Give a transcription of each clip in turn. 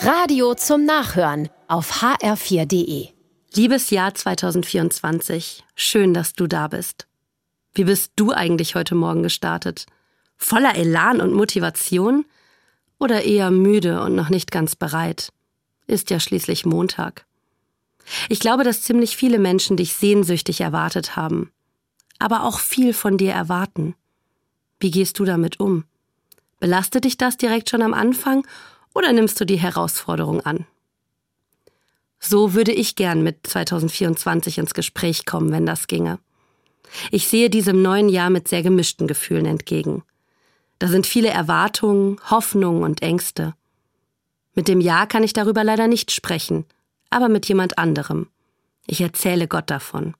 Radio zum Nachhören auf hr4.de. Liebes Jahr 2024, schön, dass du da bist. Wie bist du eigentlich heute Morgen gestartet? Voller Elan und Motivation? Oder eher müde und noch nicht ganz bereit? Ist ja schließlich Montag. Ich glaube, dass ziemlich viele Menschen dich sehnsüchtig erwartet haben, aber auch viel von dir erwarten. Wie gehst du damit um? Belastet dich das direkt schon am Anfang oder nimmst du die Herausforderung an? So würde ich gern mit 2024 ins Gespräch kommen, wenn das ginge. Ich sehe diesem neuen Jahr mit sehr gemischten Gefühlen entgegen. Da sind viele Erwartungen, Hoffnungen und Ängste. Mit dem Jahr kann ich darüber leider nicht sprechen, aber mit jemand anderem. Ich erzähle Gott davon.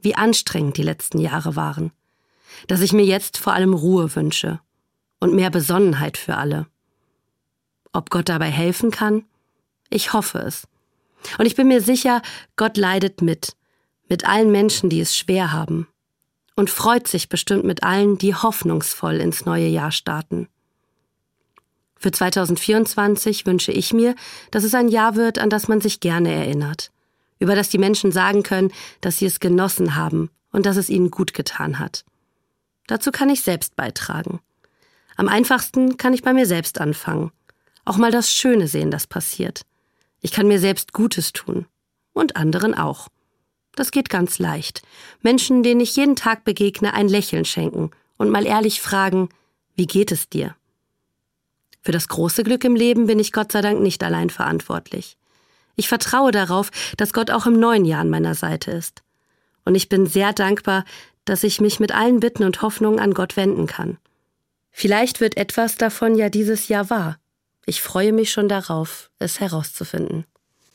Wie anstrengend die letzten Jahre waren. Dass ich mir jetzt vor allem Ruhe wünsche und mehr Besonnenheit für alle. Ob Gott dabei helfen kann? Ich hoffe es. Und ich bin mir sicher, Gott leidet mit, mit allen Menschen, die es schwer haben. Und freut sich bestimmt mit allen, die hoffnungsvoll ins neue Jahr starten. Für 2024 wünsche ich mir, dass es ein Jahr wird, an das man sich gerne erinnert, über das die Menschen sagen können, dass sie es genossen haben und dass es ihnen gut getan hat. Dazu kann ich selbst beitragen. Am einfachsten kann ich bei mir selbst anfangen auch mal das Schöne sehen, das passiert. Ich kann mir selbst Gutes tun. Und anderen auch. Das geht ganz leicht. Menschen, denen ich jeden Tag begegne, ein Lächeln schenken und mal ehrlich fragen, wie geht es dir? Für das große Glück im Leben bin ich Gott sei Dank nicht allein verantwortlich. Ich vertraue darauf, dass Gott auch im neuen Jahr an meiner Seite ist. Und ich bin sehr dankbar, dass ich mich mit allen Bitten und Hoffnungen an Gott wenden kann. Vielleicht wird etwas davon ja dieses Jahr wahr. Ich freue mich schon darauf, es herauszufinden.